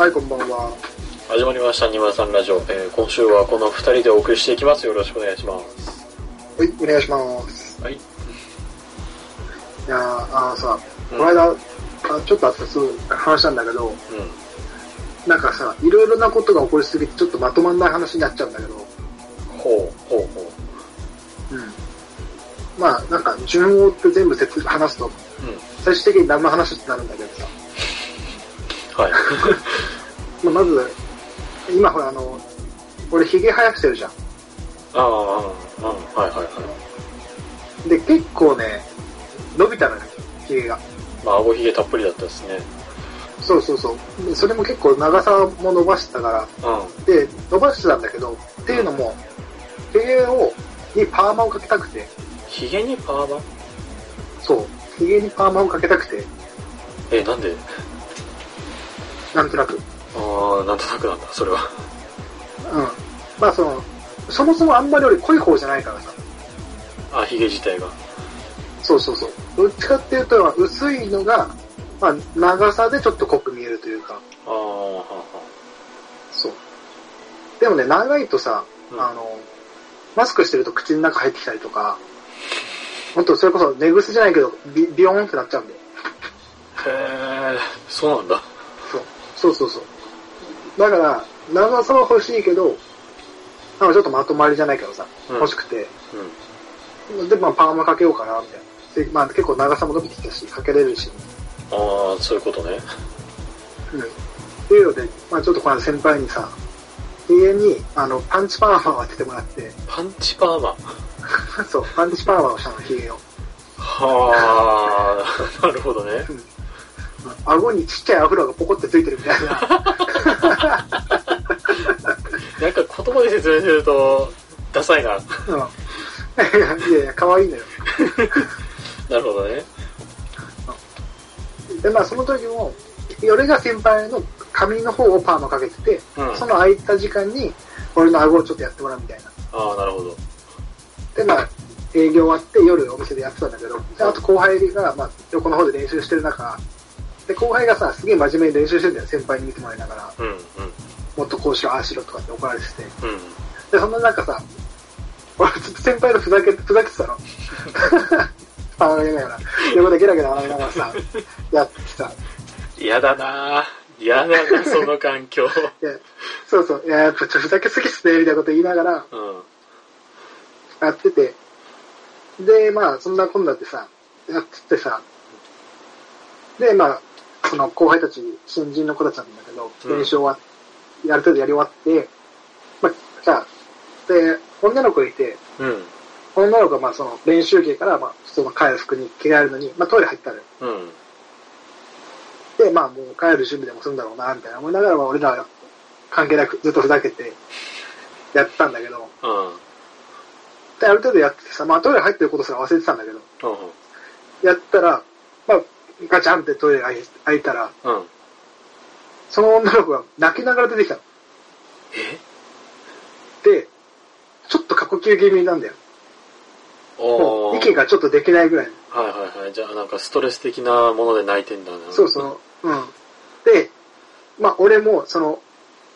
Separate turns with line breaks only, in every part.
はい、こんばんは。
始まりました、二村さんラジオ。えー今週はこの二人でお送りしていきます。よろしくお願いします。
はい、お願いします。
はい。
いやー、あのさ、
うん
この間、あちょっとあってそう話したんだけど、
う
なんかさ、いろいろなことが起こりすぎて、ちょっとまとまんない話になっちゃうんだけど、
ん。ほう、ほう、ほ
うん。まあ、なんか、順を追って全部説話すと、
う。うん。
最終的に何の話ってなるんだけどさ、
はい。
まあ、まず、今ほら、あの、俺、髭生やしてるじゃん。
ああ、ああ、はいはいはい。
で、結構ね、伸びたのよ、髭が。
まあ、顎ひげたっぷりだったですね。
そうそうそう。でそれも結構長さも伸ばしてたから、
うん。
で、伸ばしてたんだけど、っていうのも、髭を、にパーマをかけたくて、
ひげにパーマ？
そう、髭にパーマをかけたくて、
え、なんで？
なんとなく。
ああ、なんとなくなんだ、それは。
うん。まあその、そもそもあんまり俺濃い方じゃないからさ。
あ、ひげ自体が。
そうそうそう。どっちかっていうと、薄いのが、まあ長さでちょっと濃く見えるというか、
ああ、はは
そう。でもね、長いとさ、
うん
あの、マスクしてると口の中入ってきたりとか、本当それこそ寝癖じゃないけど、ビビヨーンってなっちゃうんで。
へえ、そうなんだ。
そうそうそう。だから、長さは欲しいけど、なんかちょっとまとまりじゃないけどさ、
うん
欲しくて、
うん。
で、まあパーマかけようかな、みたいな。で、まあ結構長さも伸びてきたし、かけれるし、
ああ、そういうことね。
うん。っていうので、まあちょっとこの間先輩にさ、家に、あの、パンチパーマを当ててもらって、
パンチパーマ？
そう、パンチパーマをしたの、ヒゲを。
はあ、なるほどね。
顎にちっちゃいアフロがポコってついてるみたいな。
なんか言葉で説明すると、ダサいな。
うん。いやいや、可愛いのよ。
なるほどね。
で、まあその時も、俺が先輩の髪の方をパーマかけてて、
うん
その空いた時間に、俺の顎をちょっとやってもらうみたいな。
ああ、なるほど。
で、まあ、営業終わって夜お店でやってたんだけど、であと後輩が、まあ、横の方で練習してる中、で、後輩がさ、すげえ真面目に練習してんだよ、先輩に見てもらいながら、
うん、うん、
もっとこうしろ、ああしろとかって怒られてて。
うん。
で、そんな中さ、俺ずっと先輩とふざけ、ふざけてたの。パーマかけながら、横でゲラゲラ笑いながらさ、やってさ、
嫌だなぁ。嫌だな、その環境。
そうそう、いや、やっぱちょっとふざけすぎっすね、みたいなこと言いながら、
うん。
やってて、で、まあ、そんなこんなってさ、やっててさ、で、まあ、その後輩たち、新人の子たちなんだけど、
うん
練習終わっ、やる程度やり終わって、まあ、じゃあ、で、女の子がいて、
うん。
女の子がまあその練習着からまあ普通の帰る服に着替えるのに、まあトイレ入ったのよ。
うん。
で、まあもう帰る準備でもするんだろうな、みたいな思いながら、まあ俺らは関係なくずっとふざけてやったんだけど、
うん。
で、ある程度やっててさ、まあトイレ入ってることすら忘れてたんだけど、やったら、まあ、ガチャンってトイレ開い開いたら、
うん。うん。
その女の子が泣きながら出てきたの。
え？
で、ちょっと過呼吸気味なんだよ。も
おー
う息がちょっとできないぐらい。
はいはいはい。じゃあなんかストレス的なもので泣いてんだな。
そうそう。うん。で、まあ俺も、その、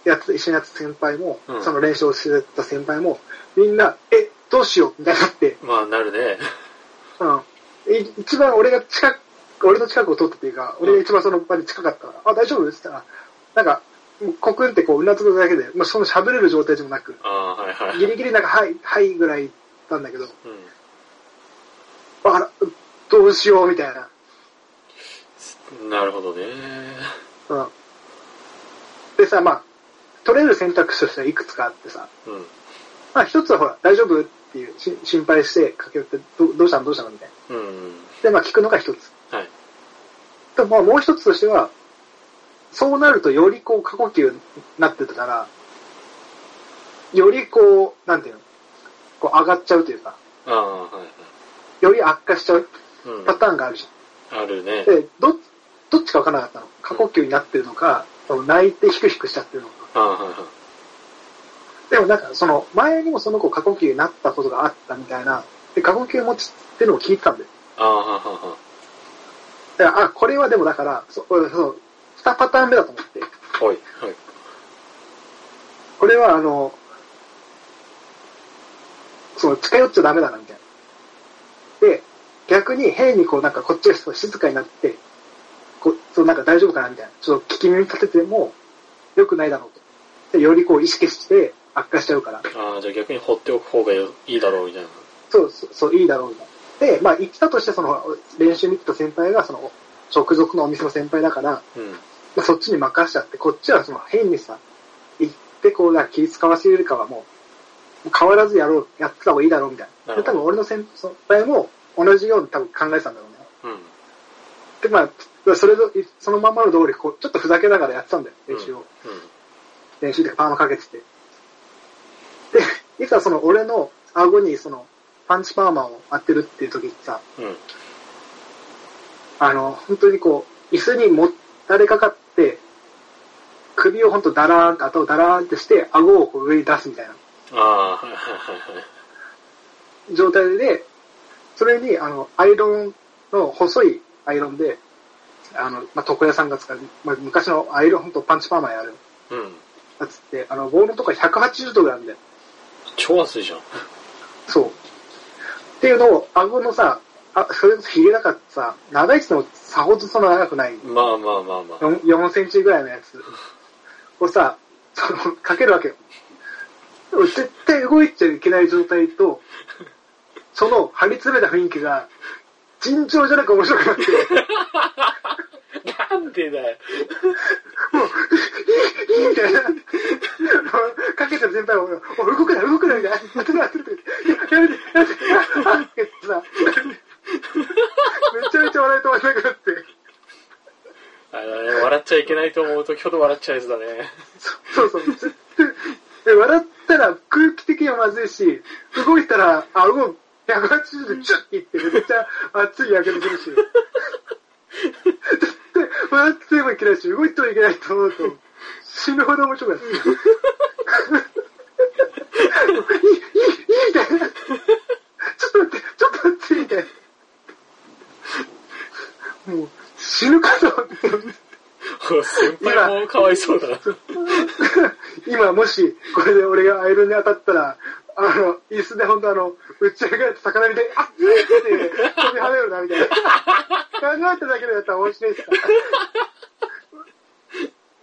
やってた、一緒にやってた先輩も、
うん
その練習をしてた先輩も、みんな、え、どうしようみたいになって、
まあなるね。
うん。い一番俺が近く、俺の近くを通ったっていうか、俺が一番その場に近かったから、あ、大丈夫？って言ったら、なんか、コクンってこう、うなずくだけで、まあその喋れる状態でもなく、
ああ、はいはい。
ギリギリなんか、はい、はいぐらいなんだけど、
うん。
あら、どうしようみたいな。
なるほどね。
うん。でさ、まあ、取れる選択肢としてはいくつかあってさ、
うん。
まあ一つはほら、大丈夫？っていうし心配して駆け寄って、どどうしたの？どうしたの？みたいな。
うん。
で、まあ聞くのが一つ。
はい。
で、まあもう一つとしては、そうなるとよりこう過呼吸になってたから、よりこう、なんていうの、こう上がっちゃうというか、
ああ、はいはい。
より悪化しちゃう
うん。
パターンがあるじ
あるね
ゃん。。で、ど、どっちかわからなかったの？過呼吸になってるのか、その泣いてヒクヒクしちゃってるのか。
ああ、はいはい。
でもなんか、その、前にもその子過呼吸になったことがあったみたいな、で、過呼吸持ちっていうのを聞いてたんだよ。
ああ、はいはいはい。
だから、あ、これはでもだから、そ俺その、二パターン目だと思って、
はい、はい。
これはあの、その、近寄っちゃダメだな、みたいな。で、逆に変にこう、なんかこっちが静かになって、こう、そうなんか大丈夫かな、みたいな。ちょっと聞き耳立てても、良くないだろうと。で、よりこう意識して悪化しちゃうから。
ああ、じゃあ逆に放っておく方がいいだろうみたいな。
そう、そう、そういいだろうみたいな。で、まあ、言ったとして、その、練習見てた先輩が、その、直属のお店の先輩だから、
うん。
まあ、そっちに任しちゃって、こっちはその変にさ、行ってこう、なんか気使わせるよりかはもう、変わらずやろう、やってた方がいいだろうみたいな。で、多分俺の先輩も同じように多分考えてたんだろうね。
うん。
で、まあ、それと、そのまんまの通り、こう、ちょっとふざけながらやってたんだよ、練習を。
うん。
練習でパーマかけてて。で、いざその俺の顎にその、パンチパーマを当てるっていう時にさ、
うん。
あの、本当にこう、椅子にもたれかかって、首を本当ダラーンと、頭をダラーンってして、顎をこう上に出すみたいな
ああ。
状態で、それに、あの、アイロンの細いアイロンで、あの、まあ、床屋さんが使う、まあ、昔のアイロン、本当パンチパーマやる
うん。
やつって、あの、ボールのとこ180度ぐらいあるんだよ。
超熱いじゃん。
そう。っていうのを、顎のさ、あ、それこそヒゲだからさ、長いっってもさほどそんな長くない。
まあまあまあまあ。
4, 4センチぐらいのやつをさ、その、かけるわけよ。絶対動いちゃいけない状態と、その張り詰めた雰囲気が、尋常じゃなく面白くなって、
なんでだよ。
もう、いい、いいみたいな。もうかけてる先輩も、お動くな、動くな、みたいな。当てる、当てや、やめて、やめて、あさ、めちゃめちゃ笑い止まらなくなって。
あれだね、笑っちゃいけないと思うときほど笑っちゃうやつだね。
そうそう。絶対で笑ったら空気的にはまずいし、動いたら、あ、動く。180度でチュッていってめっちゃ熱いやけどするし。絶対笑ってもいけないし、動いてもいけないと思うと、死ぬほど面白かった。いい、いい、いいみたいな。ちょっと待って、ちょっと待って、みたいな。もう、死ぬかと思って。
先輩もかわいそうだな。
今もし、これで俺がアイロンに当たったら、あの、椅子で本当あの、打ち上げられた魚みたいに、あっって飛び跳ねるな、みたいな。考えただけでやったら面白いっす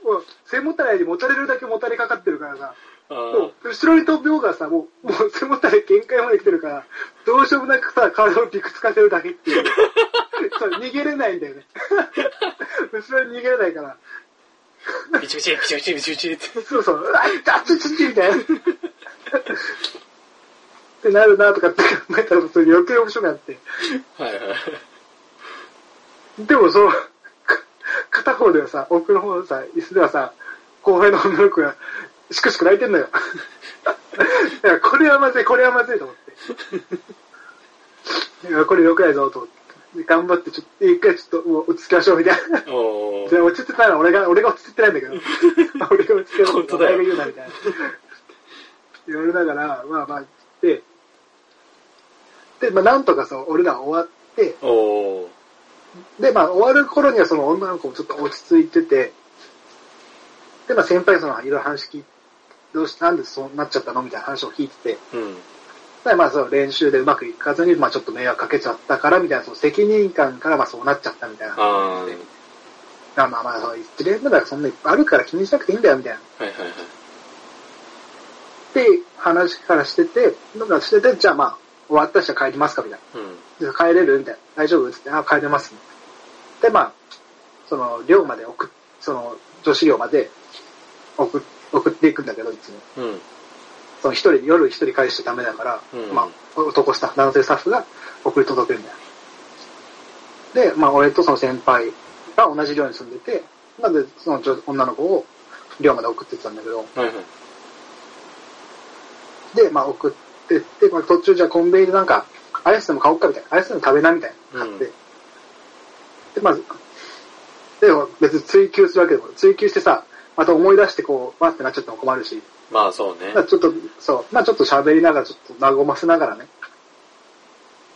もう、背もたれにもたれるだけもたれかかってるからさ、
あ
もう、後ろに飛ぶようがさ、もう、もう背もたれ限界まで来てるから、どうしようもなくさ、体をびくつかせるだけっていう。そう、逃げれないんだよね。後ろに逃げれないから。
ビチビチ、ビチビチ、ビチビチって。
そうそう、あいた、ちちちみたいな。ってなるなとかって考えたら、それ余計面白くなって。
はいはい。
でも、その、片方ではさ、奥の方のさ、椅子ではさ、後輩の女の子が、しくしく泣いてんのよ。いや、これはまずい、これはまずいと思って。いや、これ良くないぞ、と思って。で頑張って、ちょっと、一回ちょっと、もう落ち着きましょう、みたいな。
お
で、
ー。
落ち着いてない俺が、俺が落ち着いてないんだけど。俺が落ち着いてない
本当だよ
が言うな、みたいな。言われながら、まあまあ、で、で、まあなんとかそう、俺ら終わって。で、まあ終わる頃にはその女の子もちょっと落ち着いてて、で、まあ先輩そのいろいろ話聞いどうして、なんでそうなっちゃったのみたいな話を聞いてて、
うん。
でまあその練習でうまくいかずに、まあちょっと迷惑かけちゃったから、みたいな、その責任感からまあそうなっちゃったみたいな。
あ
まあまあまあ、そう一連だからそんないっぱいあるから気にしなくていいんだよ、みたいな。
はいはい。
って話からしてて、なんかしてて、じゃあまあ、終わったし帰りますかみたい
うん。
帰れるみたいな。大丈夫つって、あ、帰れます、で、まあ、その、寮まで送っ、その、女子寮まで送っ送っていくんだけど、いつも。
うん。
その一人、夜一人返しちゃダメだから、
うん
まあ、男スタッフ、男性スタッフが送り届けるんだよ。で、まあ、俺とその先輩が同じ寮に住んでて、なんで、その女女の子を寮まで送ってたんだけど、
はいはい。
で、まあ送ってって、まあ、途中じゃあコンビニでなんか、アイスでも買おうかみたいな。アイスでも食べなみたいな。買って。で、まず、で、別に追求するわけでも、追求してさ、また思い出してこう、わってなっちゃっても困るし、
まあそうね
まあ。ちょっと、そう、まあちょっと喋りながら、ちょっと和ませながらね、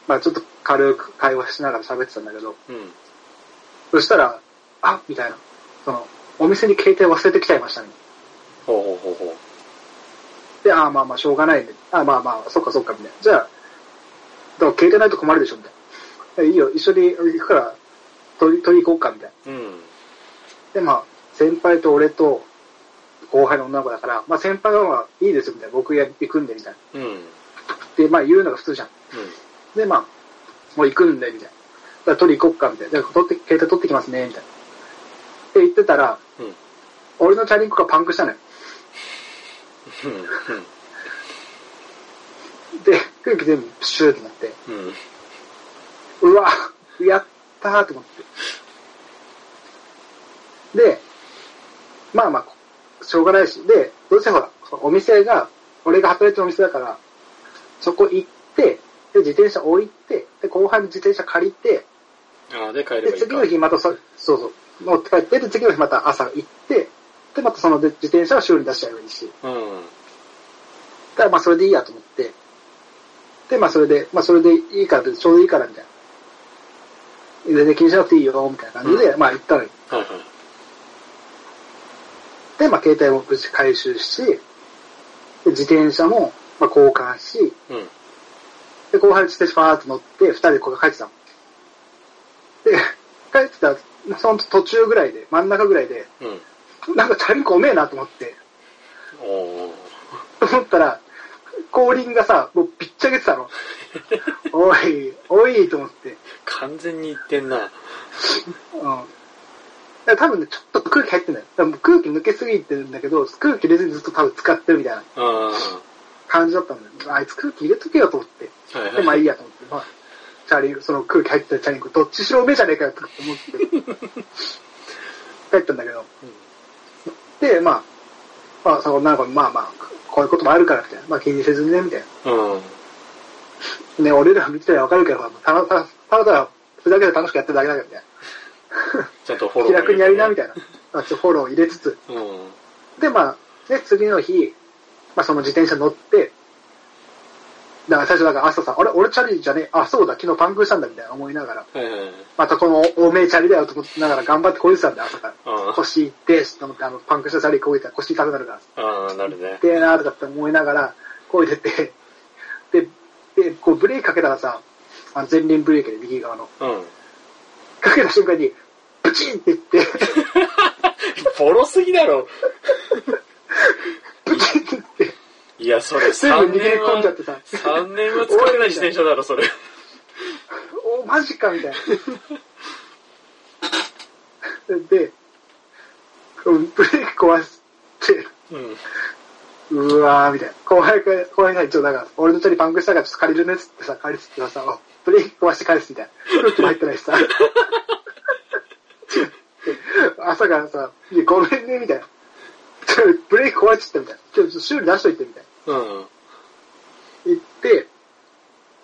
まあちょっと軽く会話しながら喋ってたんだけど、
うん。
そしたら、あみたいな。その、お店に携帯忘れてきちゃいましたね。
ほうほうほうほ
で、ああまあまあしょうがないね。ああまあまあ、そっかそっか、みたいな。じゃあ、だ携帯ないと困るでしょ、みたいな。いいよ、一緒に行くから、取り、取り行こうか、みたいな。
う。うん。
で、まあ、先輩と俺と、後輩の女の子だから、まあ先輩はまあいいですよ、みたいな。僕や行くんで、みたいな。
うん。うん。
で、まあ言うのが普通じゃん。で、まあ、もう行くんで、みたいな。だから取り行こっか、みたいな。で、取って、携帯取ってきますね、みたいな。って言ってたら、
うん。
俺のチャリンコがパンクしたのよ。
うん。
で、空気全部プシューってなって、
うん。
うわ、やったーと思って。で、まあまあ、しょうがないし、で、どうせほら、お店が、俺が働いてるお店だから、そこ行って、で、自転車置いて、で、後輩の自転車借りて、
ああ、で帰れば
で、
いいか。
次の日またそ、そうそう、持って帰って、で、次の日また朝行って、で、またその自転車を修理に出しちゃえばいいし、
うん。
だからまあそれでいいやと思って、で、まあそれで、まあそれでいいから、ちょうどいいからみたいな。全然気にしなくていいよ、みたいな感じで、
う
まあ行ったのよ。
はいはい。
で、まあ携帯も無事回収し、で自転車もまあ交換し、
うん。
で、後輩の自転車ファーって乗って、二人でここ帰ってたの。で、帰ってたら、その途中ぐらいで、真ん中ぐらいで、
うん。
なんかチャリンコおめえなと思って。と思ったら、後輪がさ、もうびっちゃけてたの。おい、おい、と思って。
完全に言ってんな。
うん。だから多分ね、ちょっと空気入ってんだよ。だ空気抜けすぎてるんだけど、空気入れずにずっと多分使ってるみたいな感じだったんだよ。あいつ空気入れとけよと思って。
いはい。
で、まあいいやと思って。まあ、チャリ、その空気入ってたチャリンコ、どっちしろうめえじゃねえかよと思って。帰ったんだけど。で、まあ、まあ、そのなんか、まあまあ、こういうこともあるからみたいな。まあ気にせずにね、みたいな。
うん。
ね、俺ら見てたらわかるけど、ただただ、ただただ、ふざけて楽しくやってるだけだからみたい
ちゃんとフォ
な。
ロー。
気楽にやりな、み
た
たいな。まあちょフォロー入れつつ。
うん。
で、まあ、ね、次の日、まあその自転車乗って、だから最初だから朝さ、あれ俺チャリじゃねえ、あ、そうだ、昨日パンクしたんだみたいな思いながら、
はいはいはい。
またこのおめえチャリだよと思ってながら頑張ってこいてたんだよ、朝から。
あ
腰痛えしと思って、あの、パンクしたチャリこいたら腰痛くなるから。
あ。ああ、なるね。
痛えなーとかって思いながら、こいでて、で、で、こうブレーキかけたらさ、あの前輪ブレーキで右側の。
うん。
かけた瞬間に、ブチンっていって、
ボロすぎだろ。
ブチンっていって、
いや、それ
全
3
部逃げ
年は
込んじゃってさ、
3年は使ってない自転車だろ、それ。
お、マジかみたいな。で、うんブレーキ壊して、
うん。
うわーみたいな。後輩が、後輩が一応だから、俺のチャリパンクしたからちょっと借りるねっつってさ、借りつってさ、あブレーキ壊して返すみたいな。空気も入ってないしさ。朝からさ、ごめんね、みたいな。ち ょブレーキ壊れちゃったみたいな。ちょっと修理出しといて、みたいな。
うん。
言って、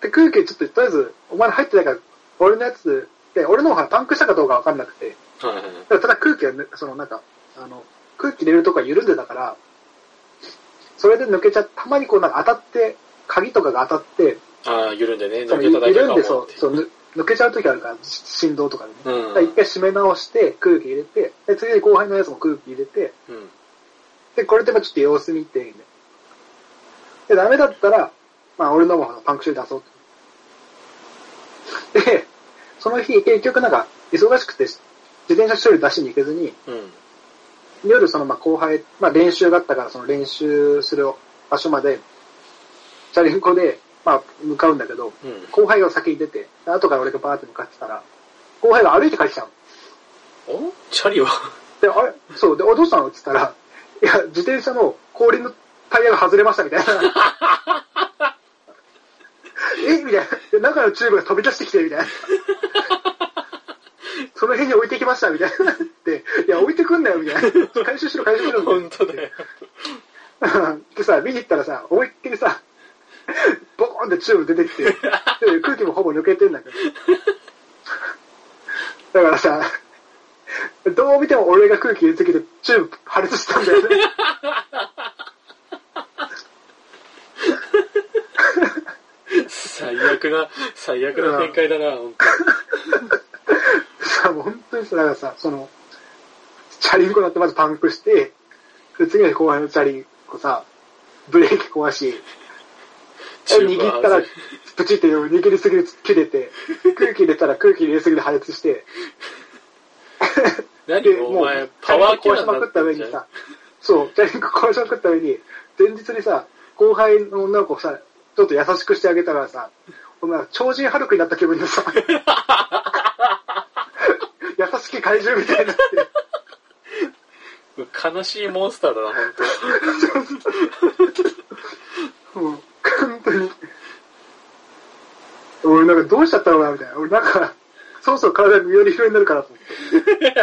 で、空気ちょっと、とりあえず、お前の入ってないから、俺のやつ、で、俺の方がパンクしたかどうかわかんなくて、
はいはいはい。
ただ空気がね、そのなんか、あの、空気入れるとこが緩んでたから、それで抜けちゃたまにこうなんか当たって、鍵とかが当たって、
ああ、緩んでね、抜けただけ。
緩んでそう、そう、ぬ抜けちゃう時あるから、し振動とかでね。
うん
一回締め直して、空気入れて、で、次に後輩のやつも空気入れて、
うん。
で、これでまあちょっと様子見て、ね、で、ダメだったら、まあ俺のもパンク修理出そうと。で、その日結局なんか忙しくて、自転車修理出しに行けずに、
うん。
夜そのまあ後輩、まあ練習があったからその練習する場所まで、チャリンコで、まあ向かうんだけど、
うん。
後輩が先に出て、で後から俺がバーって向かってたら、後輩が歩いて帰ってきたの。
お？チャリは？
で、あれ？そう、で、おどうしたのって言ったら、いや、自転車の後輪のタイヤが外れましたみたいな。え？みたいな。で、中のチューブが飛び出してきて、みたいな。その辺に置いてきました、みたいな。って、いや、置いてくんなよ、みたいな。回収しろ、回収しろ、みたいな
本当だよ。
でさ、見に行ったらさ、思いっきりさ、ボコーンってチューブ出てきて、で空気もほぼ抜けてんだけど。だからさ、どう見ても俺が空気入れすぎてチューブ破裂したんだよね。
最悪な、最悪な展開だな、本
さ、もう本当にさ、だからさ、その、チャリンコ乗ってまずパンクして、で次の日後輩のチャリンコさ、ブレーキ壊し、
当
握ったら、プチって握りすぎて切れて、空気入れたら空気入れすぎて破裂して、
何
で、もう
パワー
壊しまく
っ
た上にさ、そう、チャリンコ壊しまくった上に、前日にさ、後輩の女の子をさ、ちょっと優しくしてあげたからさ、お前、超人ハルクになった気分でさ、優しき怪獣みたいになって、
悲しいモンスターだな、本
も う、本当に。俺なんかどうしちゃったのかなみたいな。俺なんか、そろそろ体がより広になるからと思って。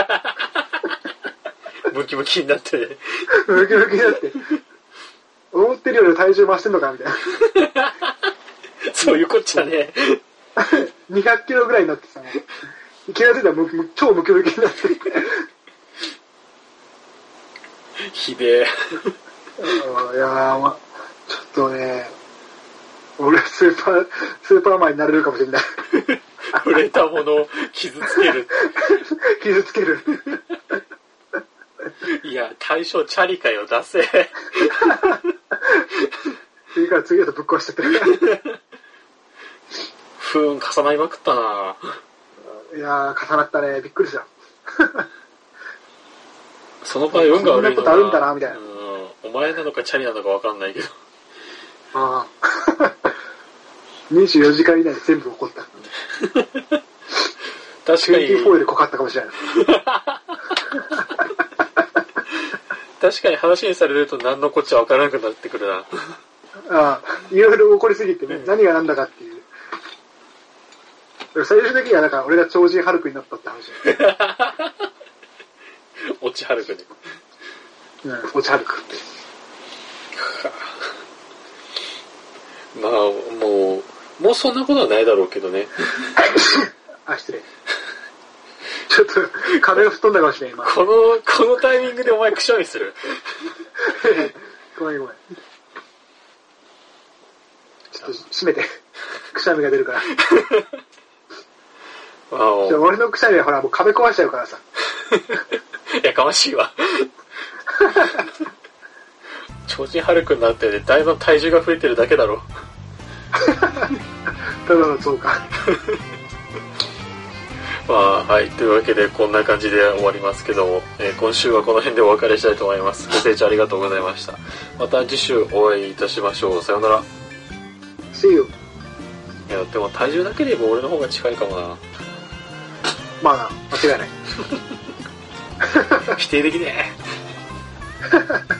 当。ムキムキになって。
ムキムキになって。思ってるより体重増してんのかみたいな。
そういうこっちゃね。
200キロぐらいになってさ、気が付いたら超ムキムキになって。
ひでえ。
いやー、ま、ちょっとね、俺スーパー、スーパーマンになれるかもしれない。
触れたものを傷つける。
傷つける。
いや、対象チャリかよ、出せ。
次から次へとぶっ壊しちゃってる。
不運重なりまくったな。
いやー、重なったね。びっくりした。
その場合運が悪いの
こんなことあるんだなみたいな
うん。お前なのかチャリなのかわかんないけど。
ああ。24時間以内に全部起こった。
確かに、
24で濃かったかもしれない。
確かに話にされると何のこっちゃわからなくなってくるな。
ああ、いろいろ起こりすぎてね、何が何だかっていう。最終的にはなんか俺が超人ハルクになったって話。
落ちはるくね。
うん、落ちハルクって。
まあ、もう、もうそんなことはないだろうけどね。
あ、失礼。ちょっと、壁が吹っ飛んだかもしれん、今。
この、このタイミングでお前くしゃみする。
ごめんごめん。ちょっと閉めて。くしゃみが出るから。
あ
じゃあ俺のくしゃみはほらもう壁壊しちゃうからさ。
やかましいわ。超人ハルクになってね、だいぶ体重が増えてるだけだろ。
ただの増加。
まあ、はい。というわけで、こんな感じで終わりますけども、えー今週はこの辺でお別れしたいと思います。ご清聴ありがとうございました。また次週お会いいたしましょう。さようなら。
See you.
いや、でも体重だけで言えば俺の方が近いかもな。
まあな、間違いない。
否定できね